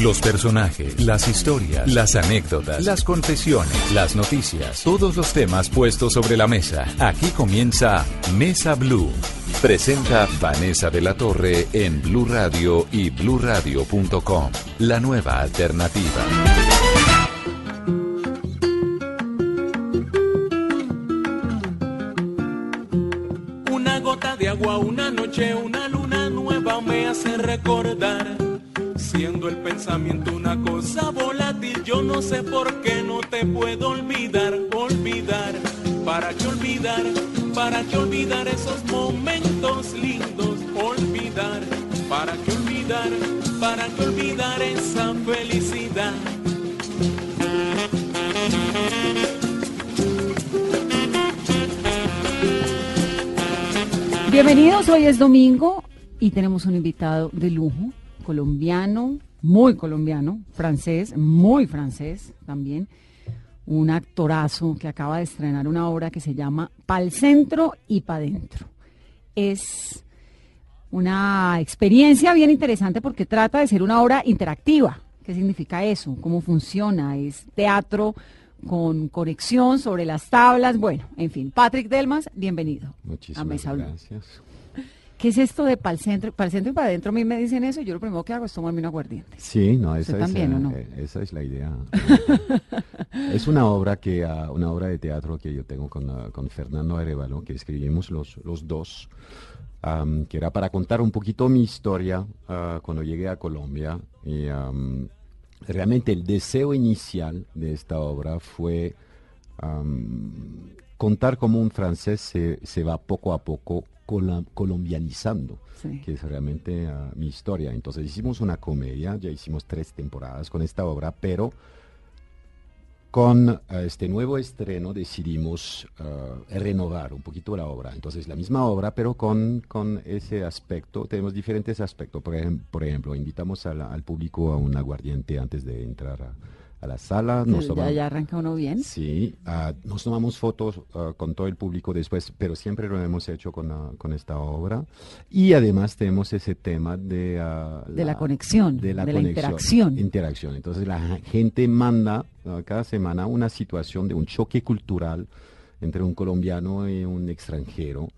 Los personajes, las historias, las anécdotas, las confesiones, las noticias, todos los temas puestos sobre la mesa. Aquí comienza Mesa Blue. Presenta Vanessa de la Torre en Blue Radio y bluradio.com. La nueva alternativa. Una gota de agua, una noche, una luna nueva me hace recordar. Siendo el pensamiento una cosa volátil, yo no sé por qué no te puedo olvidar, olvidar. ¿Para qué olvidar? ¿Para qué olvidar esos momentos lindos? Olvidar. ¿Para qué olvidar? ¿Para qué olvidar esa felicidad? Bienvenidos, hoy es domingo y tenemos un invitado de lujo, colombiano, muy colombiano, francés, muy francés también, un actorazo que acaba de estrenar una obra que se llama Pal Centro y Pa' Dentro. Es una experiencia bien interesante porque trata de ser una obra interactiva. ¿Qué significa eso? ¿Cómo funciona? Es teatro con conexión sobre las tablas. Bueno, en fin, Patrick Delmas, bienvenido. Muchísimas a Mesa Blue. ¿Qué es esto de pal centro? Pal centro y para adentro a mí me dicen eso y yo lo primero que hago es tomarme un aguardiente. Sí, no, esa, ¿Usted es, también, eh, no? esa es la idea. es una obra que ah, una obra de teatro que yo tengo con, ah, con Fernando Arevalo, que escribimos los, los dos, que era para contar un poquito mi historia ah, cuando llegué a Colombia. Y realmente el deseo inicial de esta obra fue contar cómo un francés se, se va poco a poco colombianizando, Sí. que es realmente ah, mi historia. Entonces hicimos una comedia, ya hicimos tres temporadas con esta obra, pero con ah, este nuevo estreno decidimos ah, renovar un poquito la obra. Entonces la misma obra, pero con, con ese aspecto, tenemos diferentes aspectos. Por, ejem- por ejemplo, invitamos la- al público a un aguardiente antes de entrar a, a la sala. Nos ya, tomamos- ya arranca uno bien. Sí, ah, nos tomamos fotos ah, con todo el público después, pero siempre lo hemos hecho con, ah, con esta obra. Y además tenemos ese tema de, ah, De la conexión, de la interacción. Interacción. Entonces la gente manda cada semana una situación de un choque cultural entre un colombiano y un extranjero.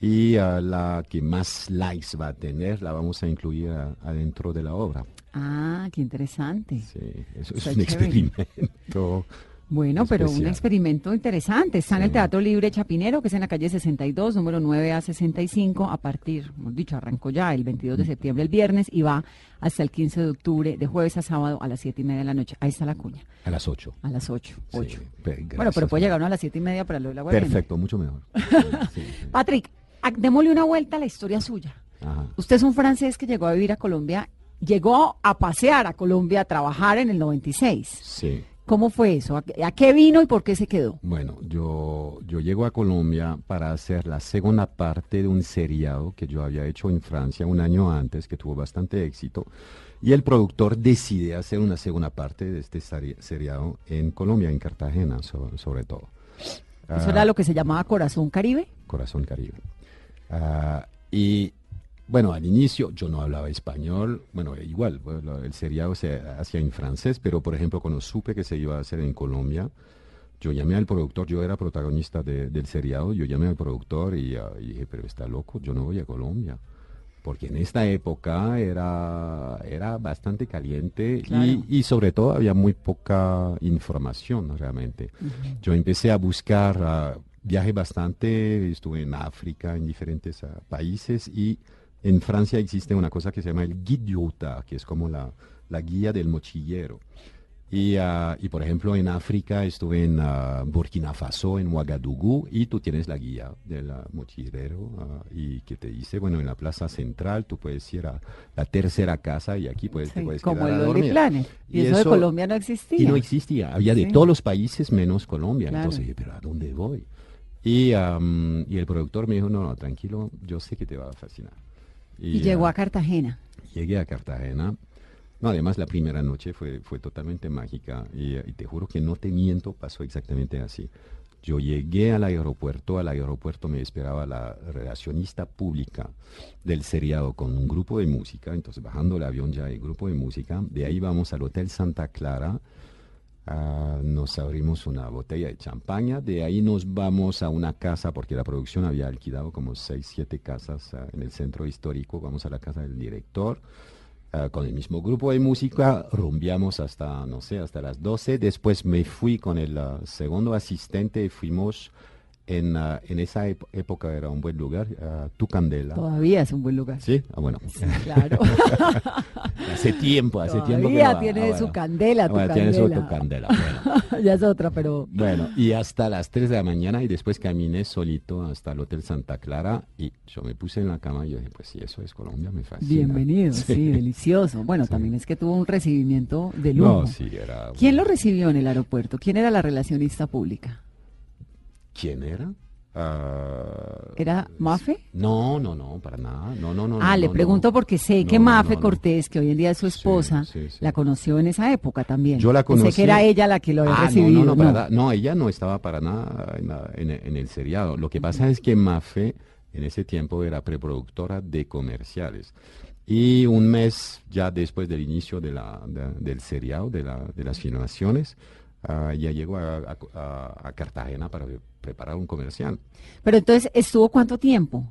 Y la que más likes va a tener la vamos a incluir adentro de la obra. Ah, qué interesante. Sí, eso Está es un chévere. experimento. Bueno, pero un experimento interesante. Está en el. Teatro Libre Chapinero, que es en la calle 62, número 9 a 65, a partir, hemos dicho, arrancó ya el 22 Mm. de septiembre, el viernes, y va hasta el 15 de octubre, de jueves a sábado a las 7 y media de la noche. Ahí está la cuña, A las 8. a las 8. Sí, ocho. pe- Bueno, pero puede llegar uno a las 7 y media para lo de la web. Perfecto, mucho mejor. Sí. Patrick, démosle una vuelta a la historia suya. Ajá. Usted es un francés que llegó a vivir a Colombia, llegó a pasear a Colombia, a trabajar en el 96. Sí. ¿Cómo fue eso? ¿A, qué vino y por qué se quedó? Bueno, yo, yo llego a Colombia para hacer la segunda parte de un seriado que yo había hecho en Francia un año antes, que tuvo bastante éxito. Y el productor decide hacer una segunda parte de este seri- seriado en Colombia, en Cartagena, so- sobre todo. Eso Ah, era lo que se llamaba Corazón Caribe. Corazón Caribe. Ah, y bueno, al inicio yo no hablaba español, bueno, igual, bueno, el seriado se hacía en francés, pero por ejemplo cuando supe que se iba a hacer en Colombia, yo llamé al productor, yo era protagonista de- del seriado, yo llamé al productor y, ah, y dije, pero está loco, yo no voy a Colombia. Porque en esta época era, era bastante caliente Claro. y, y sobre todo había muy poca información realmente. Yo empecé a buscar, ah, viajé bastante, estuve en África, en diferentes ah, países y en Francia existe una cosa que se llama el guide du routard, que es como la, la guía del mochillero. Y, ah, y, por ejemplo, en África estuve en ah, Burkina Faso, en Ouagadougou, y tú tienes la guía del mochilero ah, y que te dice, bueno, en la plaza central tú puedes ir a la tercera casa y aquí puedes, te puedes como quedar el a dormir. Planet. Y, eso, de Colombia no existía. Y no existía, había de Sí. todos los países menos Colombia. Claro. Entonces dije, pero ¿a dónde voy? Y, y el productor me dijo, no, no, tranquilo, yo sé que te va a fascinar. Y llegó a Cartagena. Llegué a Cartagena. No, además la primera noche fue, fue totalmente mágica y, y te juro que no te miento, pasó exactamente así. Yo llegué al aeropuerto, al aeropuerto me esperaba la relacionista pública del seriado con un grupo de música, entonces bajando el avión ya hay grupo de música, de ahí vamos al Hotel Santa Clara, ah, nos abrimos una botella de champaña, de ahí nos vamos a una casa, porque la producción había alquilado como seis, siete casas ah, en el centro histórico, vamos a la casa del director, ah, con el mismo grupo de música, rumbiamos hasta, no sé, hasta las 12, después me fui con el segundo asistente, fuimos en, ah, en esa época, era un buen lugar, ah, Tucandela. Todavía es un buen lugar. Sí, ah, bueno, Claro. hace tiempo, hace tiempo Todavía no va. tiene Ah, bueno. su candela, tu Bueno, tiene su candela. Bueno. ya es otra, pero Bueno, y hasta las 3 de la mañana y después caminé solito hasta el Hotel Santa Clara y yo me puse en la cama y yo dije, pues sí, eso es Colombia, me fascina. bienvenido, sí, delicioso. Bueno, también es que tuvo un recibimiento de lujo. No, sí, era... ¿Quién lo recibió en el aeropuerto? ¿Quién era la relacionista pública? ¿Quién era? Ah, ¿Era Mafe? No, no, no, para nada. No, no, no. ah, no, le no, pregunto no. porque sé No, que Mafe no, no. Cortés, que hoy en día es su esposa, sí, sí. la conoció en esa época también. Yo la conocí. que era ella la que lo había Ah, recibido. No, no, no, para nada. No, ella no estaba para nada en, la- en el- en el seriado. Lo que pasa es que Mafe en ese tiempo era preproductora de comerciales. Y un mes ya después del inicio de la, de- del seriado, de, la, de las filmaciones, ah, ya llegó a- a Cartagena para preparar un comercial. Pero entonces, ¿estuvo cuánto tiempo?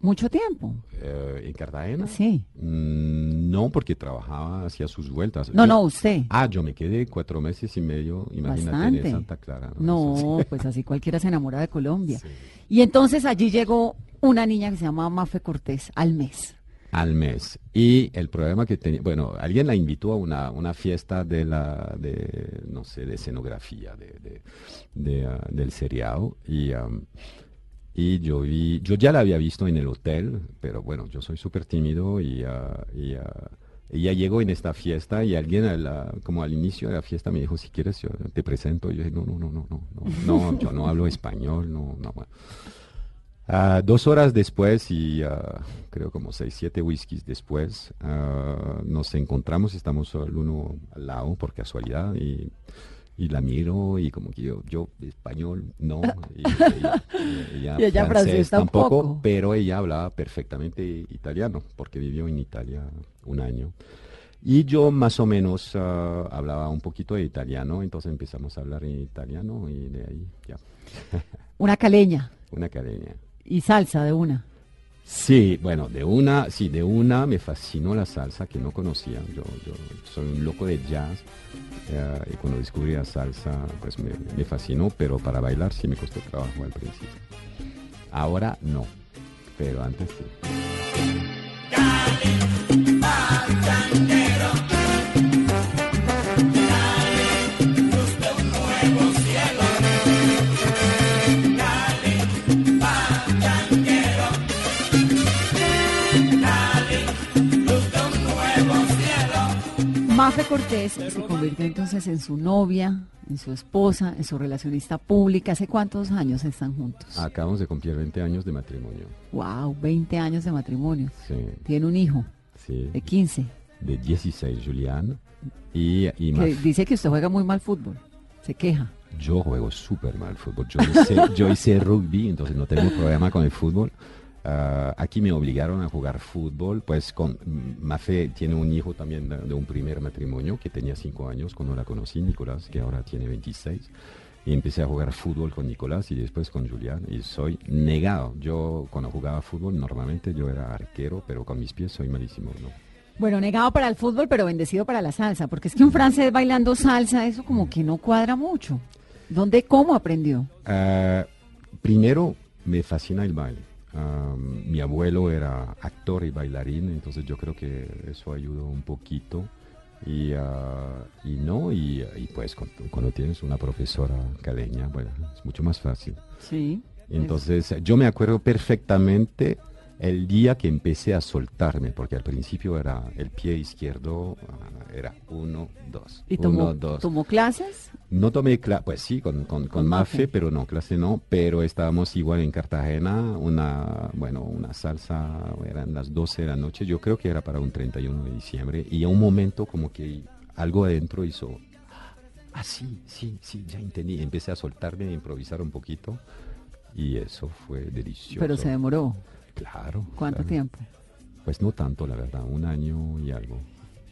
Mucho tiempo. Eh, ¿En Cartagena? Sí. Mm, no, porque trabajaba, hacía sus vueltas. No, Yo- no, usted. Ah, yo me quedé cuatro meses y medio, imagínate, Bastante. en Santa Clara. No, pues así cualquiera se enamora de Colombia. Sí. Y entonces allí llegó una niña que se llamaba Mafe Cortés al mes. Al mes. Y el problema que tenía, bueno, alguien la invitó a una, una fiesta de la, de, no sé, de escenografía, de, ah, del seriado. Y, y yo vi, yo ya la había visto en el hotel, pero bueno, yo soy súper tímido y, ah, y, ah, ella llegó en esta fiesta y alguien, como al inicio de la fiesta, me dijo, si quieres, yo te presento. Y yo dije, no, no, no, no, no, no, no, yo no hablo español, no, no. Ah, dos horas después y ah, creo como seis, siete whiskies después, ah, nos encontramos, estamos el uno al lado por casualidad y, y la miro y como que yo, yo español no, y, ella, y ella Y ella francés tampoco. pero ella hablaba perfectamente italiano porque vivió en Italia un año. Y yo más o menos hablaba un poquito de italiano, entonces empezamos a hablar en italiano y de ahí ya, Una caleña una academia. Y salsa de una. Sí, bueno, de una, sí, de una me fascinó la salsa que no conocía. Yo, yo soy un loco de jazz eh, y cuando descubrí la salsa, pues me, me fascinó, pero para bailar sí me costó trabajo al principio. Ahora no, pero antes sí. Mafe Cortés se convirtió entonces en su novia, en su esposa, en su relacionista pública. ¿Hace cuántos años están juntos? Acabamos de cumplir 20 años de matrimonio. Wow, 20 años de matrimonio. Sí, Tiene un hijo sí. de 15 De 16, Julián. Y, y que dice que usted juega muy mal fútbol. Se queja. Yo juego súper mal fútbol. Yo hice, yo hice rugby, entonces no tengo problema con el fútbol. Ah, aquí me obligaron a jugar fútbol, pues con Mafe tiene un hijo también de, de un primer matrimonio que tenía cinco años cuando la conocí, Nicolás, que ahora tiene 26. Y empecé a jugar fútbol con Nicolás y después con Julián y soy negado. Yo cuando jugaba fútbol normalmente yo era arquero, pero con mis pies soy malísimo, ¿no? Bueno, negado para el fútbol, pero bendecido para la salsa, porque es que un francés bailando salsa, eso como que no cuadra mucho. ¿Dónde, cómo aprendió? Ah, primero, me fascina el baile. Ah, mi abuelo era actor y bailarín, entonces yo creo que eso ayudó un poquito. Y, ah, y no, y, y pues cuando, cuando tienes una profesora caleña, bueno, es mucho más fácil. Sí. Entonces, yo me acuerdo perfectamente el día que empecé a soltarme, porque al principio era el pie izquierdo, ah, era uno, dos. ¿Y uno, tomó, dos. tomó clases? No tomé clase, pues sí, con, con, con Mafe. pero no, clase no, pero estábamos igual en Cartagena, una, bueno, una salsa, eran las 12 de la noche, yo creo que era para un 31 de diciembre, y a un momento como que algo adentro hizo, ah, sí, sí, sí, ya entendí, empecé a soltarme, a improvisar un poquito, y eso fue delicioso. Pero se demoró. Claro. ¿Cuánto claro. tiempo? Pues no tanto, la verdad, un año y algo.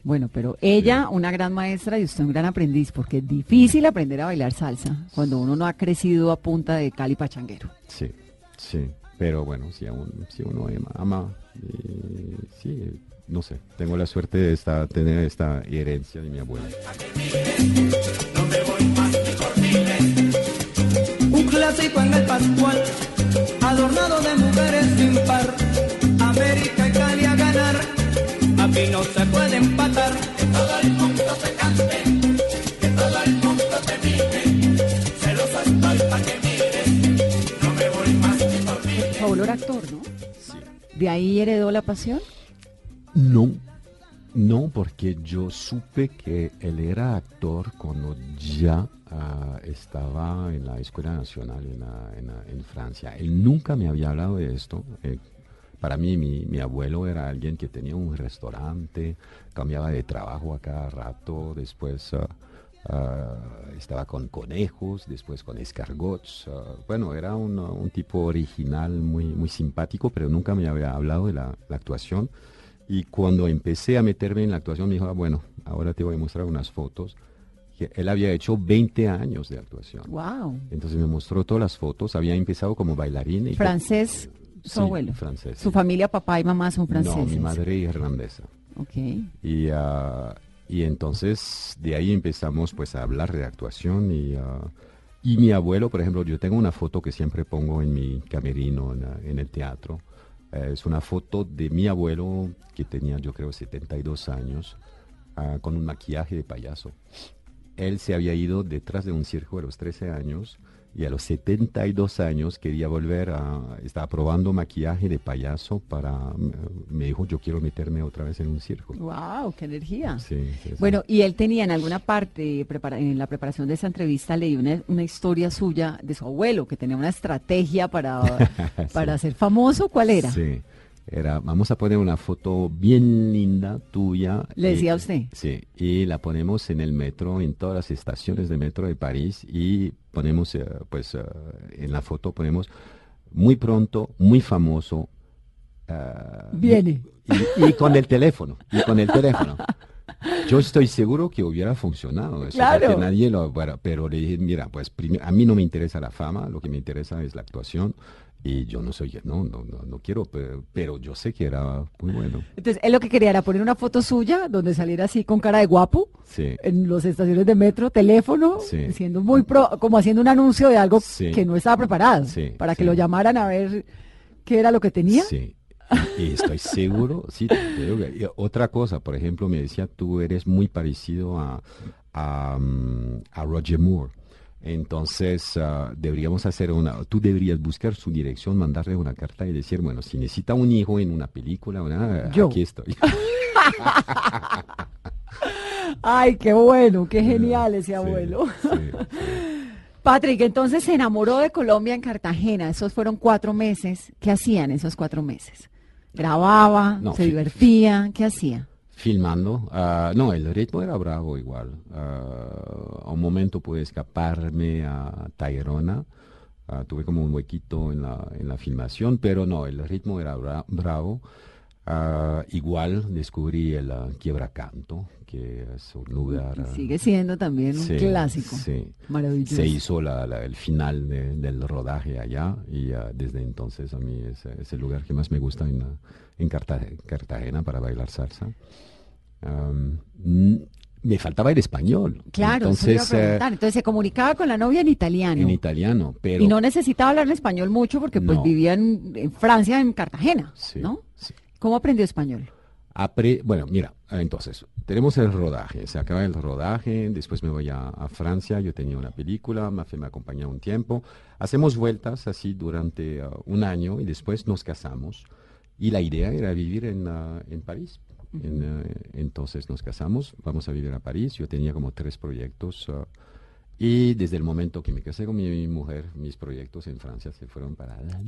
Bueno, pero ella, una gran maestra y usted un gran aprendiz, porque es difícil aprender a bailar salsa cuando uno no ha crecido a punta de cali pachanguero. Sí, sí. Pero bueno, si, aún, si uno ama, ama, eh, sí, no sé, tengo la suerte de esta, tener esta herencia de mi abuela. Un clásico en el Pascual, adornado de mujeres sin par. América y Cali a ganar, aquí no se puede empatar. Que todo el mundo te cante, que todo el mundo te mire. Celosa estoy pa' que mires, no me voy más que por mí. Su abuelo era actor, ¿no? Sí. ¿De ahí heredó la pasión? No, no, porque yo supe que él era actor cuando ya ah, estaba en la Escuela Nacional en, la- en Francia. Él nunca me había hablado de esto. Eh, para mí, mi, abuelo era alguien que tenía un restaurante, cambiaba de trabajo a cada rato, después ah, ah, estaba con conejos, después con escargots. ah, bueno, era un, tipo original, muy, muy simpático, pero nunca me había hablado de la- la actuación. Y cuando empecé a meterme en la actuación, me dijo, "Ah, bueno, ahora te voy a mostrar unas fotos. Que él había hecho 20 años de actuación. ¡Wow! Entonces me mostró todas las fotos. Había empezado como bailarín. Y Francés, su Sí, abuelo. francés, Su familia, papá y mamá son franceses. No, mi madre irlandesa. Ok. Y, ah, y entonces de ahí empezamos pues a hablar de actuación y, ah, y mi abuelo, por ejemplo, yo tengo una foto que siempre pongo en mi camerino en el teatro. Eh, es una foto de mi abuelo que tenía yo creo 72 años ah, con un maquillaje de payaso. Él se había ido detrás de un circo a los 13 años y a los 72 años quería volver a... Estaba probando maquillaje de payaso para... Me dijo, yo quiero meterme otra vez en un circo. ¡Wow! ¡Qué energía! Sí, sí, sí. Bueno, y él tenía en alguna parte, prepara- en la preparación de esa entrevista, leí una, una historia suya de su abuelo, que tenía una estrategia para, para ser famoso. ¿Cuál era? Sí. Era, vamos a poner una foto bien linda tuya. ¿Le decía a usted? Sí, y la ponemos en el metro, en todas las estaciones de metro de París y ponemos, eh, pues, eh, en la foto ponemos muy pronto, muy famoso. eh, Viene. Y, y con el teléfono, y con el teléfono. Yo estoy seguro que hubiera funcionado eso, Claro. porque nadie lo, bueno, pero le dije, mira, pues a mí no me interesa la fama, lo que me interesa es la actuación y yo no soy, no, no, no, no quiero, pero, pero yo sé que era muy bueno. Entonces, él lo que quería era poner una foto suya donde saliera así con cara de guapo Sí. en las estaciones de metro, teléfono, Sí. siendo muy pro, como haciendo un anuncio de algo Sí. que no estaba preparado, Sí, para que lo llamaran a ver qué era lo que tenía. Sí. Y estoy seguro, sí, te digo que- y otra cosa, por ejemplo, me decía, tú eres muy parecido a, a, mm, a Roger Moore. Entonces, ah, deberíamos hacer una, tú deberías buscar su dirección, mandarle una carta y decir, bueno, si necesita un hijo en una película, Yo. aquí estoy. Ay, qué bueno, qué genial ese abuelo. Sí, sí. Patrick, entonces se enamoró de Colombia en Cartagena. Esos fueron cuatro meses. ¿Qué hacían esos cuatro meses? Grababa, No, se divertía, ¿qué hacía? Filmando. ah, no, el ritmo era bravo igual. Ah, a un momento pude escaparme a Tayrona. Ah, tuve como un huequito en la, en la filmación, pero no, el ritmo era bra- bravo. Igual descubrí el ah, Quiebracanto, que es un lugar... Sigue siendo también un sí, clásico. sí. Maravilloso. Se hizo la- la- el final de- del rodaje allá y desde entonces a mí es, es el lugar que más me gusta en, en Carta- Cartagena para bailar salsa. Me faltaba el español. Claro, eso le iba a entonces eh, preguntar. Entonces se comunicaba con la novia en italiano. en italiano, pero Y no necesitaba hablar en español mucho porque pues No. vivía en, en Francia, en Cartagena, Sí, ¿no? sí. ¿Cómo aprendió español? Apre- bueno, mira, entonces, tenemos el rodaje, se acaba el rodaje, después me voy a, a Francia, yo tenía una película, Mafe me acompañó un tiempo, hacemos vueltas así durante uh, un año y después nos casamos y la idea era vivir en, uh, en París. En, uh, entonces nos casamos, vamos a vivir a París, yo tenía como tres proyectos uh, y desde el momento que me casé con mi, mujer, mis proyectos en Francia se fueron para la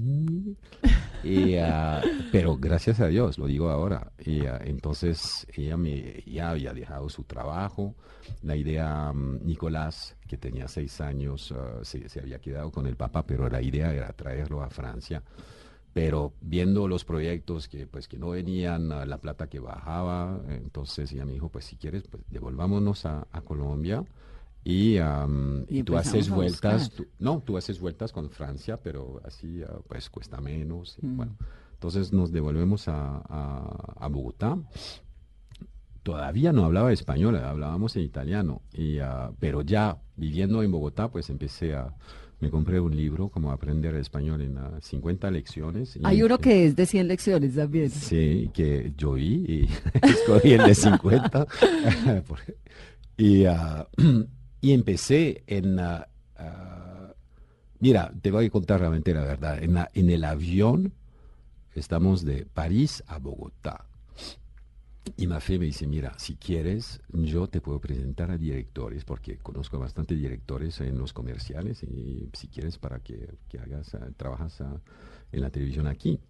y, ah, pero gracias a Dios, lo digo ahora. Y, ah, entonces ella me, ya había dejado su trabajo. La idea, mm, Nicolás, que tenía seis años, ah, se, se había quedado con el papá, pero la idea era traerlo a Francia. Pero viendo los proyectos que pues que no venían, la plata que bajaba, entonces ella me dijo, pues si quieres, pues devolvámonos a, a Colombia. Y, y tú haces vueltas, tú- no, tú haces vueltas con Francia, pero así ah, pues cuesta menos. y Mm. Bueno, entonces nos devolvemos a, a- a Bogotá. Todavía no hablaba español, hablábamos en italiano, y, ah, pero ya viviendo en Bogotá, pues empecé a, me compré un libro como aprender español en ah, 50 lecciones. y Hay uno que es de 100 lecciones también. Sí, que yo vi y escogí el de 50. Por- y, ah, y empecé en... ah, ah, mira, te voy a contar realmente la verdad. En, la- en el avión estamos de París a Bogotá. Y Mafé me dice, mira, si quieres, yo te puedo presentar a directores, porque conozco bastante directores en los comerciales, y si quieres para que, que hagas, ah, trabajas ah, en la televisión aquí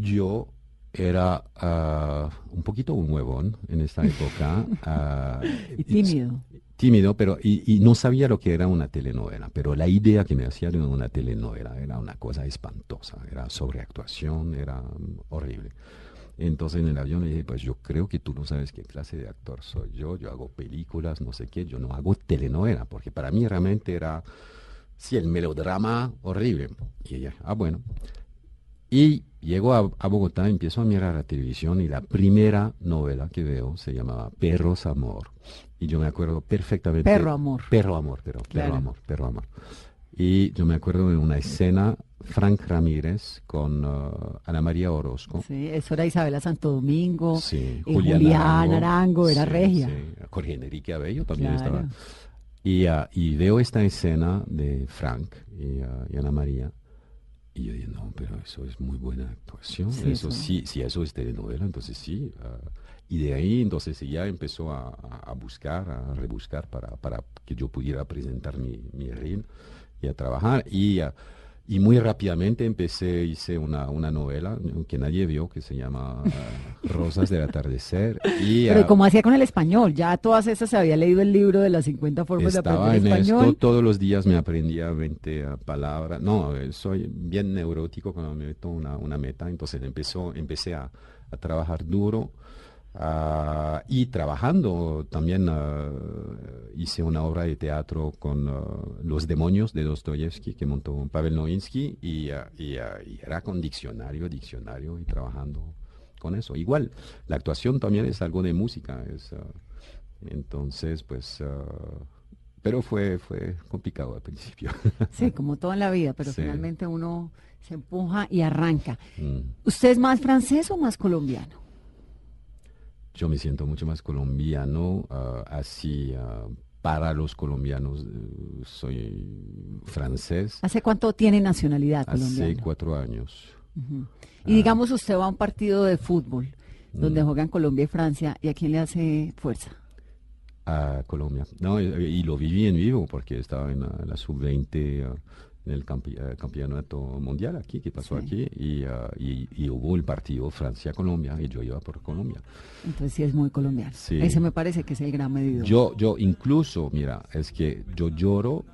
yo era ah, un poquito un huevón en esta época. Y tímido. Tímido, pero y, y no sabía lo que era una telenovela, pero la idea que me hacía de una telenovela era una cosa espantosa, era sobreactuación, era mm, horrible. Entonces en el avión le dije, pues yo creo que tú no sabes qué clase de actor soy yo, yo hago películas, no sé qué, yo no hago telenovela, porque para mí realmente era, sí, el melodrama horrible. Y ella, ah, bueno. Y llego a, a Bogotá, empiezo a mirar la televisión y la primera novela que veo se llamaba Perros Amor. Y yo me acuerdo perfectamente. Perro Amor. Perro Amor, pero Claro. Perro Amor, Perro Amor. Y yo me acuerdo de una escena, Frank Ramírez con uh, Ana María Orozco. Sí, eso era Isabela Santo Domingo. Sí, y Julián Arango, era Sí, regia. sí. Jorge Enrique Abello también Claro. estaba. Y, ah, y veo esta escena de Frank y, y Ana María. Y yo dije, no, pero eso es muy buena actuación. Sí, eso sí, si eso es telenovela, entonces sí. y de ahí entonces ella empezó a, a- a buscar, a rebuscar para, para que yo pudiera presentar mi, mi reel y a trabajar. Y, ah, y muy rápidamente empecé, hice una, una novela que nadie vio, que se llama ah, Rosas del Atardecer. Y, Pero como hacía con el español, ya todas esas se había leído el libro de las 50 formas de aprender en español. esto, todos los días me aprendía 20 ah, palabras. No, eh, soy bien neurótico cuando me meto una, una meta, entonces empezó, empecé a, a trabajar duro. Ah, y trabajando también ah, hice una obra de teatro con ah, Los demonios de Dostoyevsky que montó Pavel Novinsky y, y, y era con diccionario, diccionario y trabajando con eso. Igual, la actuación también es algo de música, es, entonces pues, pero fue, fue complicado al principio. Sí, como toda la vida, pero Sí. finalmente uno se empuja y arranca. Mm. ¿Usted es más francés o más colombiano? Yo me siento mucho más colombiano, ah, así ah, para los colombianos eh, soy francés. ¿Hace cuánto tiene nacionalidad Hace colombiana? cuatro años. Y digamos, usted va a un partido de fútbol donde Mm. juegan Colombia y Francia, ¿y a quién le hace fuerza? a Colombia. No, y, y lo viví en vivo porque estaba en la, la sub-20 ah, en el campi- eh, campeonato mundial aquí, que pasó Sí. aquí, y, ah, y- y hubo el partido Francia-Colombia y yo iba por Colombia. Entonces sí es muy colombiano. Sí. Ese me parece que es el gran medidor. Yo, yo incluso, mira, es que yo lloro,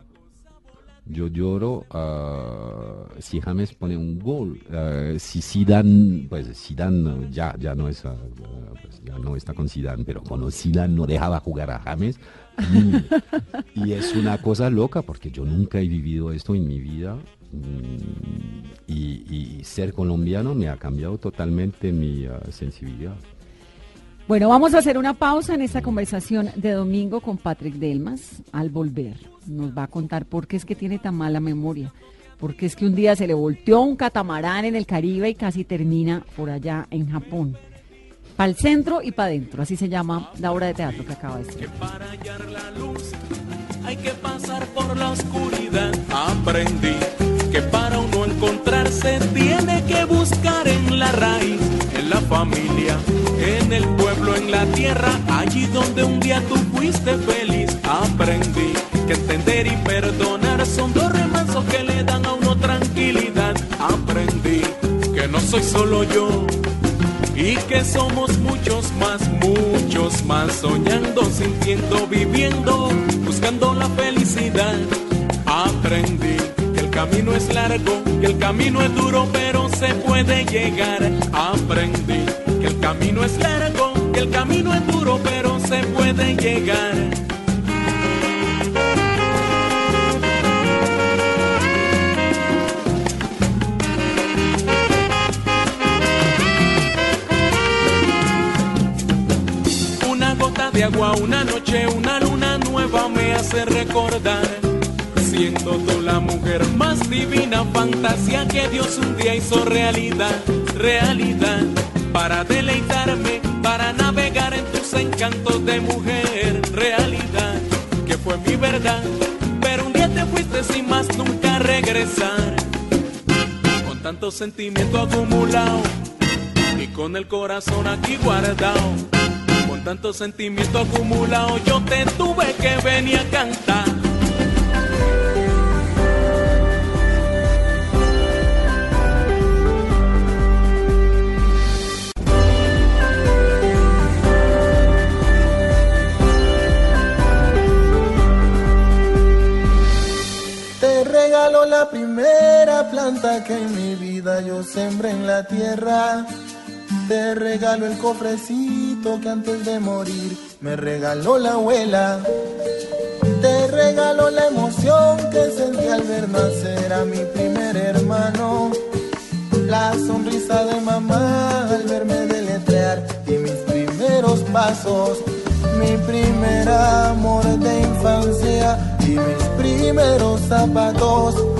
yo lloro ah, si James pone un gol, ah, si Zidane, pues Zidane ya, ya no es, ah, pues, ya no está con Zidane, pero cuando Zidane no dejaba jugar a James, y es una cosa loca porque yo nunca he vivido esto en mi vida. mm, Y, y ser colombiano me ha cambiado totalmente mi sensibilidad. Bueno, vamos a hacer una pausa en esta conversación de domingo con Patrick Delmas. Al volver, nos va a contar por qué es que tiene tan mala memoria. Porque es que un día se le volteó un catamarán en el Caribe y casi termina por allá en Japón. Para el centro y para adentro, así se llama la obra de teatro que acaba de ser. para hallar la luz hay que pasar por la oscuridad. Aprendí que para uno encontrarse tiene que buscar en la raíz, en la familia, en el pueblo, en la tierra, allí donde un día tú fuiste feliz. Aprendí que entender y perdonar son dos remansos que le dan a uno tranquilidad. Aprendí que no soy solo yo y que somos muchos más, muchos más, soñando, sintiendo, viviendo, buscando la felicidad. Aprendí que el camino es largo, que el camino es duro, pero se puede llegar. Aprendí que el camino es largo, que el camino es duro, pero se puede llegar. Una gota de agua, una noche, una luna nueva me hace recordar. Siendo tú la mujer más divina, fantasía que Dios un día hizo realidad, realidad. Para deleitarme, para navegar en tus encantos de mujer, realidad. Que fue mi verdad, pero un día te fuiste sin más nunca regresar. Con tanto sentimiento acumulado y con el corazón aquí guardado. Con tanto sentimiento acumulado, yo te tuve que venir a cantar. La primera planta que en mi vida yo sembré en la tierra. Te regalo el cofrecito que antes de morir me regaló la abuela. Te regalo la emoción que sentí al ver nacer a mi primer hermano. La sonrisa de mamá al verme deletrear y mis primeros pasos. Mi primer amor de infancia y mis primeros zapatos.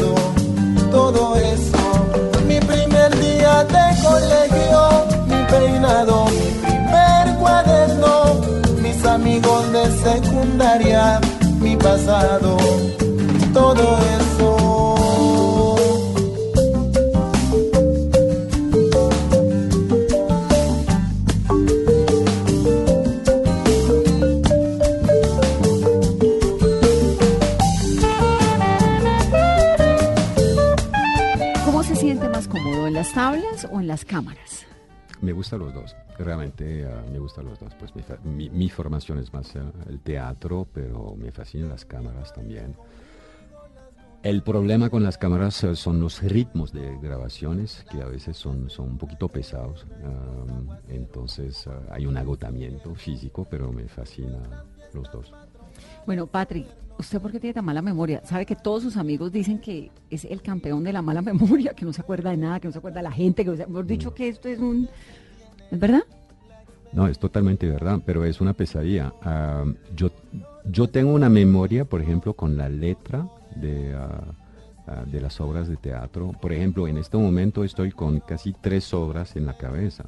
pasado, todo. Me gustan los dos, realmente ah, me gustan los dos. Pues mi, fa- mi- mi formación es más ah, el teatro, pero me fascinan las cámaras también. El problema con las cámaras eh, son los ritmos de grabaciones, que a veces son, son un poquito pesados. entonces hay un agotamiento físico, pero me fascina los dos. Bueno, Patrick, ¿usted por qué tiene tan mala memoria? ¿Sabe que todos sus amigos dicen que es el campeón de la mala memoria, que no se acuerda de nada, que no se acuerda de la gente, que no se- hemos dicho que esto es un... ¿Es verdad? No, es totalmente verdad, pero es una pesadilla. Ah, yo, yo tengo una memoria, por ejemplo, con la letra de, ah, ah, de las obras de teatro. Por ejemplo, en este momento estoy con casi tres obras en la cabeza.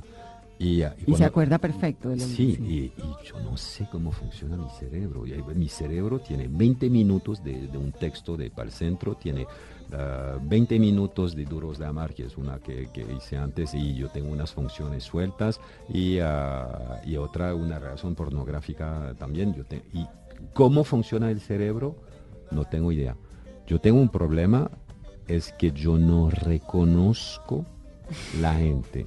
Y, ah, Y se acuerda perfecto de lo Sí, y, y yo no sé cómo funciona mi cerebro. Mi cerebro tiene 20 minutos de, de un texto de Pal Centro, tiene ah, 20 minutos de Duros de Amar, que es una que, que hice antes, y yo tengo unas funciones sueltas, y, ah, y otra, una relación pornográfica también. Yo te- y cómo funciona el cerebro, no tengo idea. Yo tengo un problema, es que yo no reconozco la gente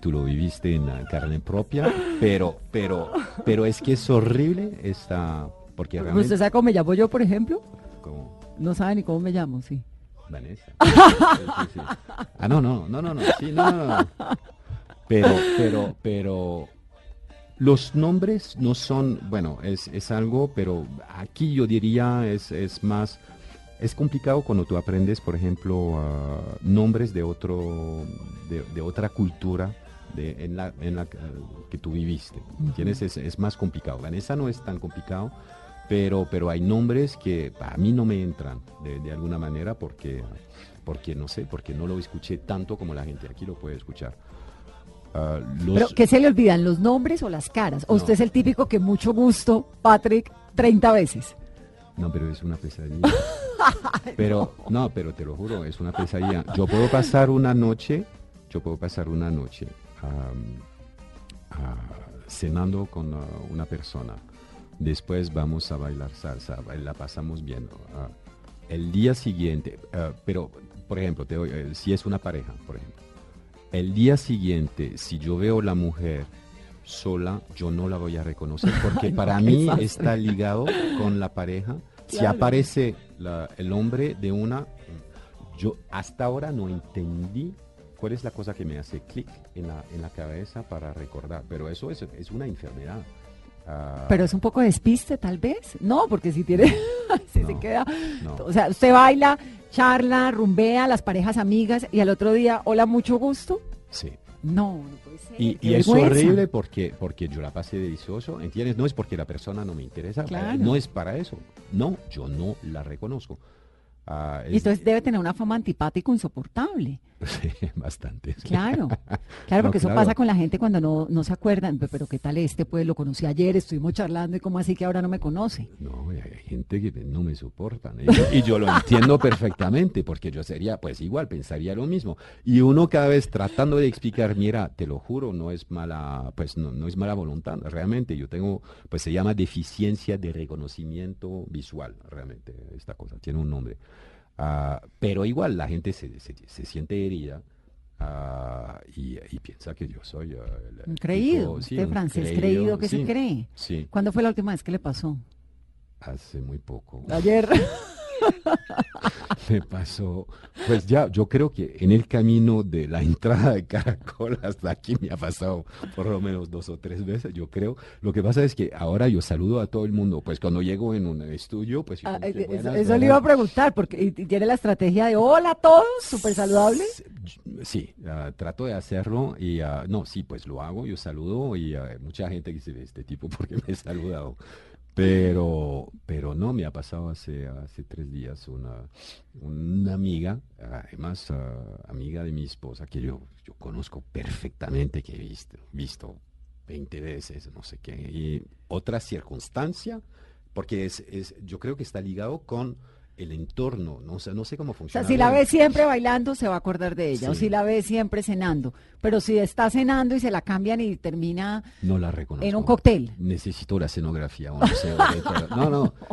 tú lo viviste en la carne propia, pero, pero, pero es que es horrible esta, porque realmente, ¿Usted sabe cómo me llamo yo, por ejemplo? No sabe ni cómo me llamo, sí. Vanessa. Sí, sí, sí. Ah, no, no, no, no, no, sí, no, no, no. Pero, pero, pero los nombres no son, bueno, es, es algo, pero aquí yo diría es, es más, es complicado cuando tú aprendes, por ejemplo, ah, nombres de, otro, de, de otra cultura de, en la, en la que tú viviste. ¿Entiendes? Es, es más complicado. Vanessa no es tan complicado, pero, pero hay nombres que a mí no me entran de, de alguna manera porque, porque, no sé, porque no lo escuché tanto como la gente aquí lo puede escuchar. Los- Pero, ¿qué se le olvidan, los nombres o las caras? ¿O No. usted es el típico que mucho gusto, Patrick, 30 veces? No, pero es una pesadilla. pero, no, pero te lo juro, es una pesadilla. Yo puedo pasar una noche, yo puedo pasar una noche cenando con ah, una persona. Después vamos a bailar salsa, la pasamos bien. ah, el día siguiente, ah, pero, por ejemplo, te doy, eh, si es una pareja, por ejemplo. El día siguiente, si yo veo la mujer sola, yo no la voy a reconocer porque no, para mí está ligado con la pareja. Si aparece la- el hombre de una, yo hasta ahora no entendí cuál es la cosa que me hace clic en la, en la cabeza para recordar, pero eso es, es una enfermedad. Ah, Pero es un poco despiste, tal vez. No, porque si tiene, si se queda. no. O sea, usted baila, charla, rumbea, las parejas amigas y al otro día, hola, mucho gusto. sí. No, no puede ser. Y, es horrible porque, porque yo la pasé delicioso, ¿entiendes? No es porque la persona no me interesa, Claro. no es para eso. No, yo no la reconozco. Ah, es- entonces debe tener una fama antipático insoportable. Sí, bastante. sí. Claro, claro, porque eso claro. pasa con la gente cuando no, no se acuerdan. "Pe- Pero qué tal este, pues lo conocí ayer, estuvimos charlando y cómo así que ahora no me conoce. No, hay gente que no me soportan. Y, y yo lo entiendo perfectamente, porque yo sería, pues igual, pensaría lo mismo. Y uno cada vez tratando de explicar, mira, te lo juro, no es mala, pues no, no es mala voluntad, realmente. Yo tengo, pues se llama deficiencia de reconocimiento visual, realmente, esta cosa, tiene un nombre. Ah, pero igual la gente se, se- se siente herida. ah, y, y piensa que yo soy ah, el- creído, tipo, sí, francés creído que sí, se cree. Sí, ¿Cuándo fue la última vez que le pasó? hace muy poco. Ayer. Me pasó, pues ya, yo creo que en el camino de la entrada de Caracol hasta aquí me ha pasado por lo menos dos o tres veces, yo creo. Lo que pasa es que ahora yo saludo a todo el mundo, pues cuando llego en un estudio, pues... Ah, eso, "Buenas, eso le iba a buenas". preguntar, porque tiene la estrategia de hola a todos, súper saludable. Sí, ah, trato de hacerlo y ah, no, sí, pues lo hago, yo saludo y hay mucha gente que dice este tipo porque me he saludado. Pero, pero no, me ha pasado hace, hace tres días una, una amiga, además ah, amiga de mi esposa, que yo, yo conozco perfectamente, que he visto, visto 20 veces, no sé qué, y otra circunstancia, porque es, es, yo creo que está ligado con el entorno, no, O sea, no sé cómo O sea, funciona. si la ve siempre bailando, se va a acordar de ella. O si la ve siempre cenando. Pero si está cenando y se la cambian y termina No la reconozco. en un cóctel. Necesito la escenografía. o no, sé, no, no.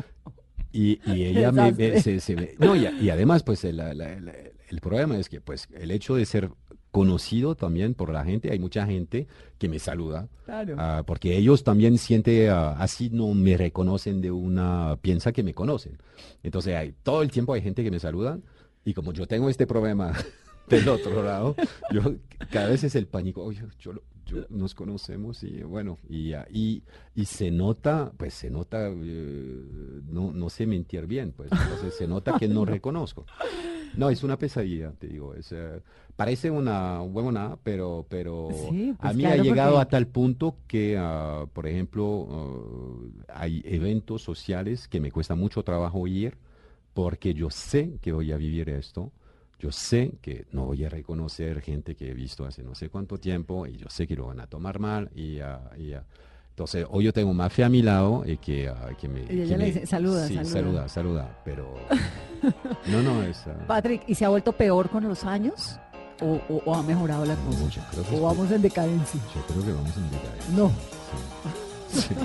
Y, y ella me se, se ve- No, y, y además, pues el, la- la- la- el problema es que pues el hecho de ser conocido también por la gente, hay mucha gente que me saluda, Claro. ah, porque ellos también sienten, ah, así no me reconocen de una, piensa que me conocen. Entonces hay, todo el tiempo hay gente que me saluda y como yo tengo este problema del otro lado, yo cada vez es el pánico, oye, yo, lo- yo- nos conocemos y bueno, y, y, y se nota, pues se nota, eh, no, no sé mentir bien, pues entonces se nota que no reconozco. No, es una pesadilla, te digo, es, eh, parece una buena, pero, pero Sí, pues a mí claro, ha llegado porque- a tal punto que, ah, por ejemplo, ah, hay eventos sociales que me cuesta mucho trabajo ir porque yo sé que voy a vivir esto. Yo sé que no voy a reconocer gente que he visto hace no sé cuánto tiempo y yo sé que lo van a tomar mal y, y, ah, entonces hoy yo tengo más fe a mi lado y que, ah, que me... Y que me- dice, "Saluda, sí, saluda". saluda, saluda, pero... no, no, es... Patrick, ¿y se ha vuelto peor con los años? ¿O, o- o ha mejorado la no, cosa? yo creo que ¿O vamos en decadencia? Yo creo que vamos en decadencia. No. Sí. Sí.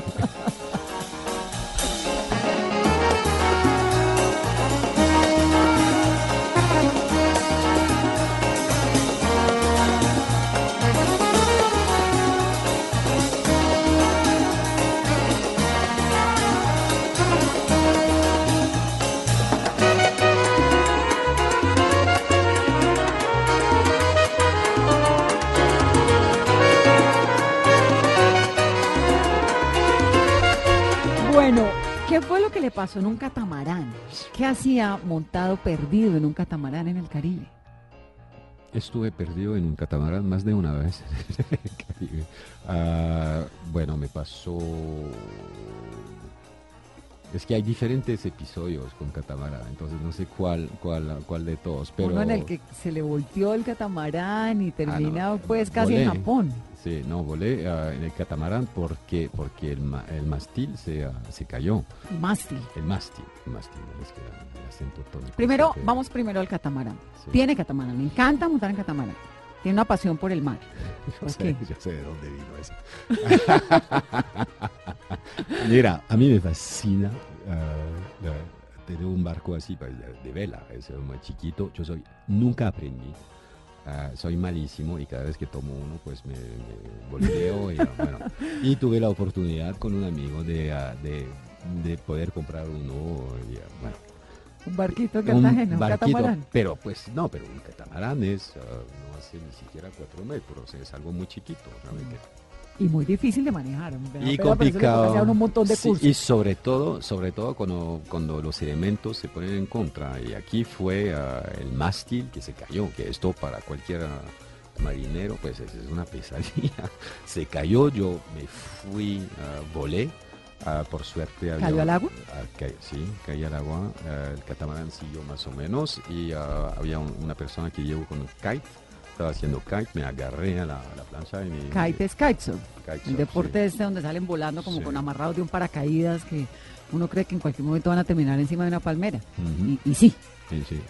Pasó en un catamarán? ¿Qué hacía montado perdido en un catamarán en el Caribe? Estuve perdido en un catamarán más de una vez. Ah, bueno, me pasó... Es que hay diferentes episodios con catamarán, entonces no sé cuál, cuál, cuál de todos, pero... Uno en el que se le volteó el catamarán y termina no, pues casi en. Japón. Sí, no, volé ah, en el catamarán porque, porque el, ma- el mastil se, ah, se cayó. Mástil. El mástil, el mástil, no es que el acento tónico. Primero, vamos primero al catamarán. Sí. Tiene catamarán, le encanta montar en catamarán. Tiene una pasión por el mar. Yo ¿Por sé, qué? yo sé de dónde vino eso. Mira, a mí me fascina ah, la- tener un barco así pues, de- vela, es muy chiquito. Yo soy, nunca aprendí. Ah, soy malísimo y cada vez que tomo uno pues me, me volteo y, bueno, y tuve la oportunidad con un amigo de, de, de poder comprar uno y, bueno, Un barquito en un Cartagena, un barquito, catamarán. pero pues no, pero un catamarán es, ah, no hace ni siquiera cuatro metros, es algo muy chiquito realmente. Y muy difícil de manejar. ¿verdad? Y Pero complicado. un montón de Sí, y sobre todo, sobre todo cuando, cuando los elementos se ponen en contra. Y aquí fue ah, el mástil que se cayó, que esto para cualquier marinero pues es, es una pesadilla. Se cayó, yo me fui, ah, volé. Ah, por suerte había- ¿Cayó al agua? ca- sí, caí al agua. ah, el catamarán siguió más o menos. Y ah, había un- una persona que llevó con un kite. Estaba haciendo kite, me agarré a la, a la plancha y me... Kite es kitesurf. kitesurf, El deporte sí. este donde salen volando como Sí. con amarrados de un paracaídas que uno cree que en cualquier momento van a terminar encima de una palmera. Y, y sí, Sí, sí.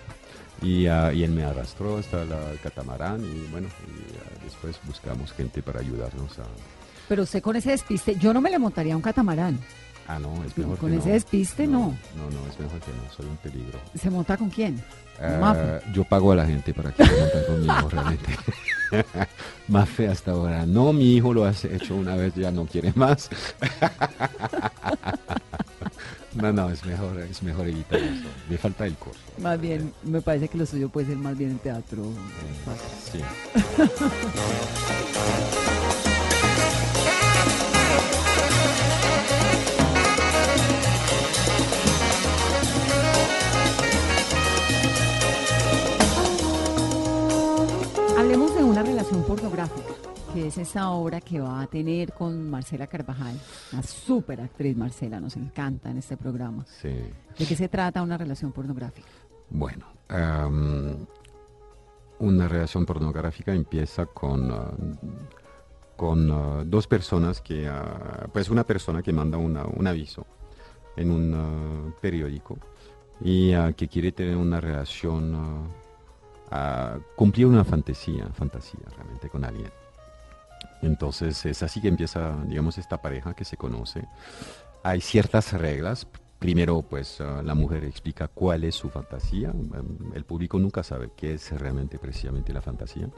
Y, ah, y él me arrastró hasta la catamarán y bueno, y, después buscamos gente para ayudarnos a... pero usted con ese despiste, yo no me le montaría a un catamarán. Ah, no, es mejor Con que ese no. despiste, no. No, no, es mejor que no, soy un peligro. ¿Se monta con quién? Ah, Mafe. yo pago a la gente para que se monten conmigo realmente. más fe hasta ahora. No, mi hijo lo ha hecho una vez, ya no quiere más. no, no, es mejor, es mejor evitar eso. Me falta el curso. Más bien, me parece que lo suyo puede ser más bien en teatro. Eh, sí. Que es esa obra que va a tener con Marcela Carvajal, una súper actriz Marcela, nos encanta en este programa. Sí. ¿De qué se trata una relación pornográfica? Bueno, am, una relación pornográfica empieza con, ah, con ah, dos personas que, ah, pues una persona que manda una- un aviso en un periódico y que quiere tener una relación, ah, cumplir una fantasía, fantasía realmente con alguien. Entonces es así que empieza, digamos, esta pareja que se conoce. Hay ciertas reglas. Primero, pues ah, la mujer explica cuál es su fantasía. Em, El público nunca sabe qué es realmente precisamente la fantasía.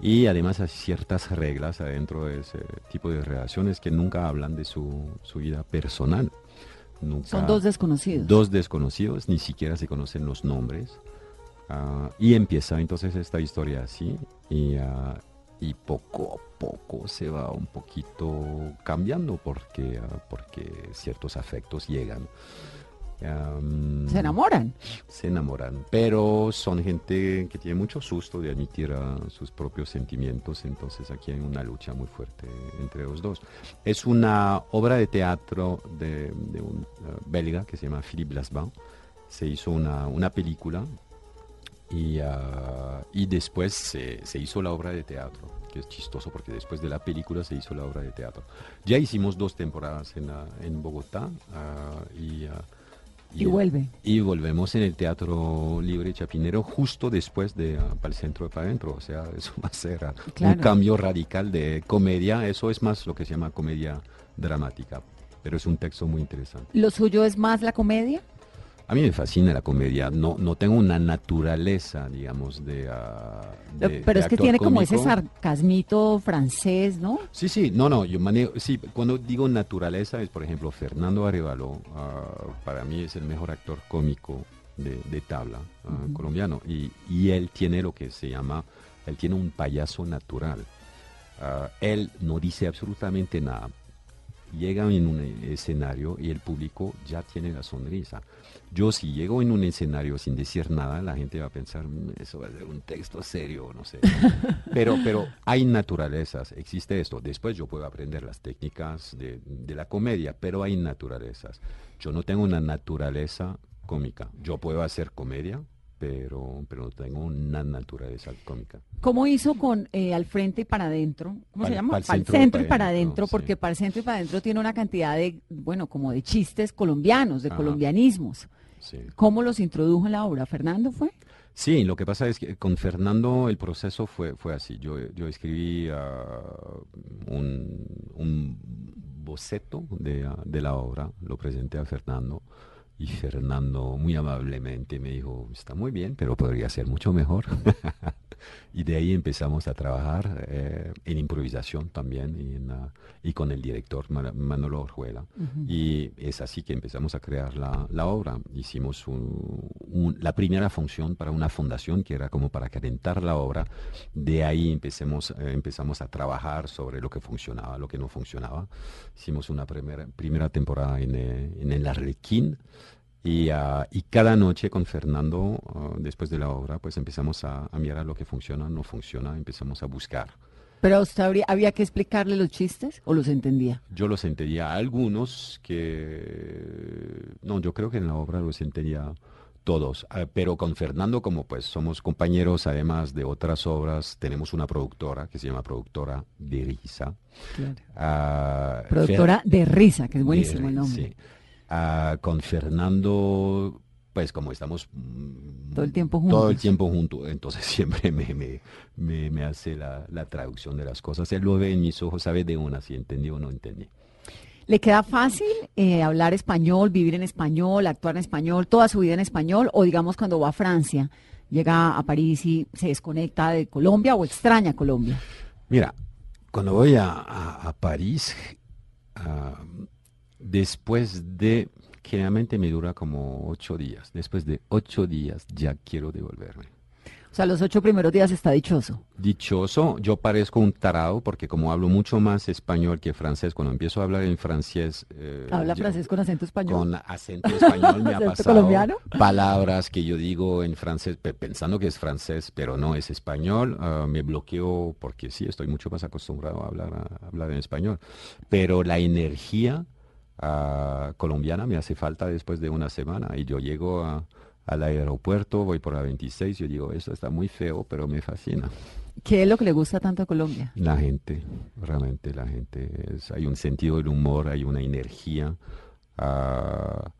Y además hay ciertas reglas adentro de ese tipo de relaciones que nunca hablan de su, su vida personal. Nunca- Son dos desconocidos. Dos desconocidos, ni siquiera se conocen los nombres. Ah, y empieza entonces esta historia así. Y, ah, y poco a poco se va un poquito cambiando porque, ah, porque ciertos afectos llegan. Se enamoran. se enamoran, pero son gente que tiene mucho susto de admitir ah, sus propios sentimientos, entonces aquí hay una lucha muy fuerte entre los dos. Es una obra de teatro de, de un belga que se llama Philippe Blasbin, se hizo una, una película y, ah, y después se, se hizo la obra de teatro, que es chistoso porque después de la película se hizo la obra de teatro. Ya hicimos dos temporadas en, ah, en Bogotá ah, y... ah, Y vuelve. y volvemos en el Teatro Libre Chapinero justo después de para el centro de para adentro. O sea, eso va a ser Claro. un cambio radical de comedia. Eso es más lo que se llama comedia dramática. Pero es un texto muy interesante. ¿Lo suyo es más la comedia? A mí me fascina la comedia. No, no tengo una naturaleza, digamos, de. de- Pero de es que actor tiene como ese sarcasmito francés, ¿no? Sí, sí, no, no, yo manejo, sí, cuando digo naturaleza es, por ejemplo, Fernando Arevalo, ah, para mí es el mejor actor cómico de, de tabla ah, colombiano, y, y él tiene lo que se llama, él tiene un payaso natural. Él no dice absolutamente nada, llega en un escenario y el público ya tiene la sonrisa. Yo si llego en un escenario sin decir nada, la gente va a pensar, "Mm, eso va a ser un texto serio, no sé. pero, pero hay naturalezas, existe esto. Después yo puedo aprender las técnicas de, de la comedia, pero hay naturalezas. Yo no tengo una naturaleza cómica. Yo puedo hacer comedia, pero, pero no tengo una naturaleza cómica. ¿Cómo hizo con eh, Al Frente y para adentro? ¿Cómo se llama? Para centro centro y pa' para adentro, sí. porque para el centro y para adentro tiene una cantidad de, bueno, como de chistes colombianos, de Ajá. colombianismos. Sí. ¿Cómo los introdujo en la obra? ¿Fernando fue? Sí, lo que pasa es que con Fernando el proceso fue, fue así. Yo, yo escribí ah, un, un boceto de, ah, de la obra, lo presenté a Fernando y Fernando muy amablemente me dijo, está muy bien, pero podría ser mucho mejor. y de ahí empezamos a trabajar eh, en improvisación también y, en, y con el director Manolo Orjuela. Y es así que empezamos a crear la, la obra. Hicimos un- un- la primera función para una fundación que era como para calentar la obra. De ahí empecemos, eh, empezamos a trabajar sobre lo que funcionaba, lo que no funcionaba. Hicimos una primera, primera temporada en, eh, en el Arlequín. Y, ah, y cada noche con Fernando, ah, después de la obra, pues empezamos a, a mirar lo que funciona, no funciona, empezamos a buscar. ¿Pero a usted habría, había que explicarle los chistes o los entendía? Yo los entendía algunos que... No, yo creo que en la obra los entendía todos. Ah, pero con Fernando, como pues somos compañeros además de otras obras, tenemos una productora que se llama Productora de Risa. Fer- Productora de risa, que es buenísimo el nombre. sí. Ah, con Fernando, pues como estamos mm, Todo el tiempo todo el juntos. tiempo juntos, entonces siempre me, me, me, me hace la, la traducción de las cosas. Él lo ve en mis ojos, sabe de una si entendí o no entendí. ¿Le queda fácil eh, hablar español, vivir en español, actuar en español, toda su vida en español? O digamos cuando va a Francia, llega a París y se desconecta de Colombia o extraña Colombia. Mira, cuando voy a, a- a París, ah, después de, generalmente me dura como ocho días, después de ocho días ya quiero devolverme. O sea, los ocho primeros días está dichoso. Dichoso, yo parezco un tarado porque como hablo mucho más español que francés, cuando empiezo a hablar en francés... eh, Habla yo- francés con acento español. Con acento español me ha ¿Acento pasado colombiano? palabras que yo digo en francés pe- pensando que es francés, pero no es español. ah, me bloqueo porque sí, estoy mucho más acostumbrado a hablar, a hablar en español. Pero la energía colombiana me hace falta después de una semana y yo llego a- al aeropuerto, voy por la 26, yo digo, esto está muy feo, pero me fascina. ¿Qué es lo que le gusta tanto a Colombia? La gente, realmente la gente, es- hay un sentido del humor, hay una energía, ah,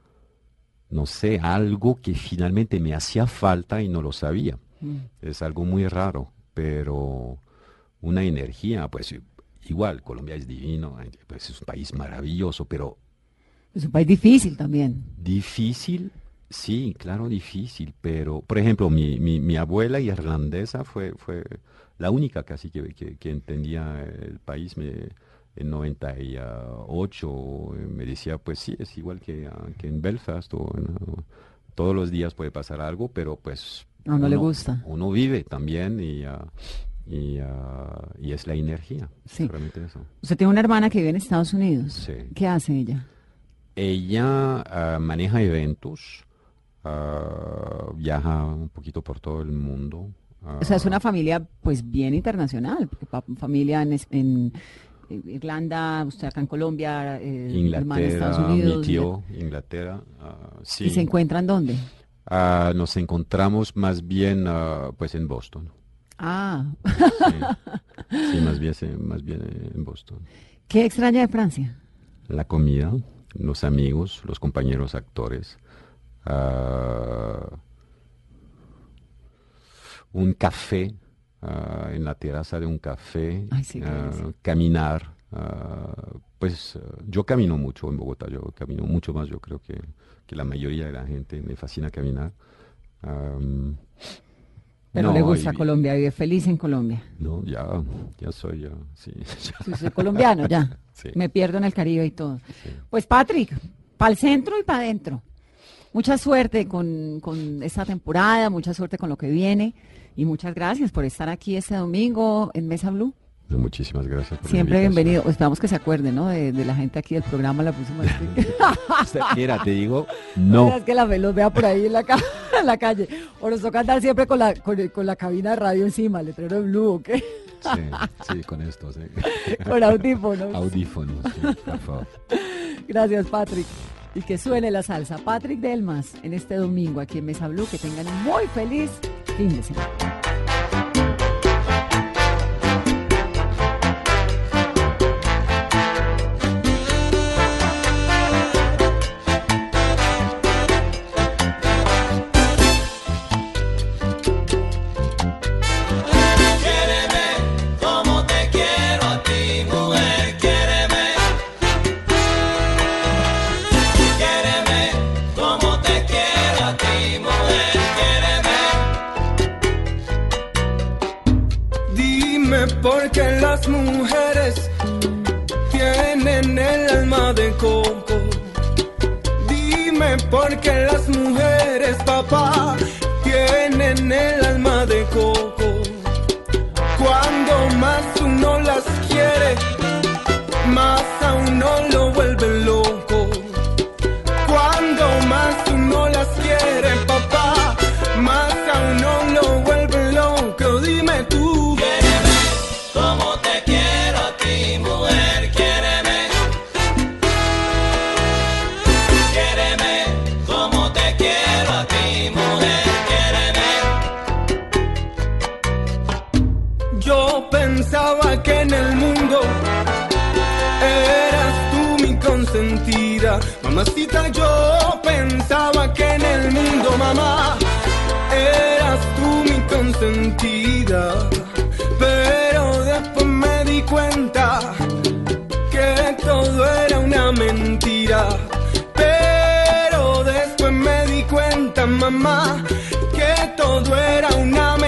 no sé, algo que finalmente me hacía falta y no lo sabía. Es algo muy raro, pero una energía, pues igual, Colombia es divino, pues, es un país maravilloso, pero Es un país difícil también. Difícil, sí, claro, difícil, pero, por ejemplo, mi, mi, mi abuela irlandesa fue, fue la única casi que, que, que entendía el país. Me, en 98 eh, me decía, pues sí, es igual que, ah, que en Belfast, o en, todos los días puede pasar algo, pero pues... A uno le gusta. Uno vive también y, ah, y, ah, y es la energía, Sí. realmente eso. Usted tiene una hermana que vive en Estados Unidos. Sí. ¿Qué hace ella? Ella ah, maneja eventos, ah, viaja un poquito por todo el mundo. O sea, es ah, una familia pues bien internacional, familia en, Irlanda, usted acá en Colombia, eh, hermana en Estados Inglaterra, mi Unidos. tío, Inglaterra, ah, sí. ¿Y se encuentran dónde? Ah, nos encontramos más bien ah, pues en Boston. Ah, Sí, Sí, más bien, más bien eh, en Boston. ¿qué extraña de Francia? La comida, los amigos, los compañeros actores. un café, en la terraza de un café. Ay, sí, caminar. pues yo camino mucho en Bogotá, yo camino mucho más, yo creo que, que la mayoría de la gente me fascina caminar. Am, Pero no, le gusta y- Colombia, vive feliz en Colombia. No, ya, ya soy, ya, sí. ya. Soy colombiano, ya. Sí. Me pierdo en el Caribe y todo. Pues Patrick, para el centro y para adentro. Mucha suerte con, con esta temporada, mucha suerte con lo que viene y muchas gracias por estar aquí este domingo en Mesa Blue. Muchísimas gracias. Por Siempre bienvenido. Esperamos que se acuerde, ¿no? De, de la gente aquí del programa La Próxima vez. Usted- Mira, te digo, no. Es que la los vea por ahí en la, ca- en la calle. O nos toca andar siempre con la, con, con la cabina de radio encima, letrero de blue, ¿o qué? Sí, sí, con esto, sí. Con audífonos. Audífonos, sí, por favor. Gracias, Patrick. Y que suene la salsa. Patrick Delmas, en este domingo aquí en Mesa Blue. Que tengan un muy feliz fin de semana. pero después me di cuenta que todo era una mentira. Pero después me di cuenta, mamá, que todo era una mentira.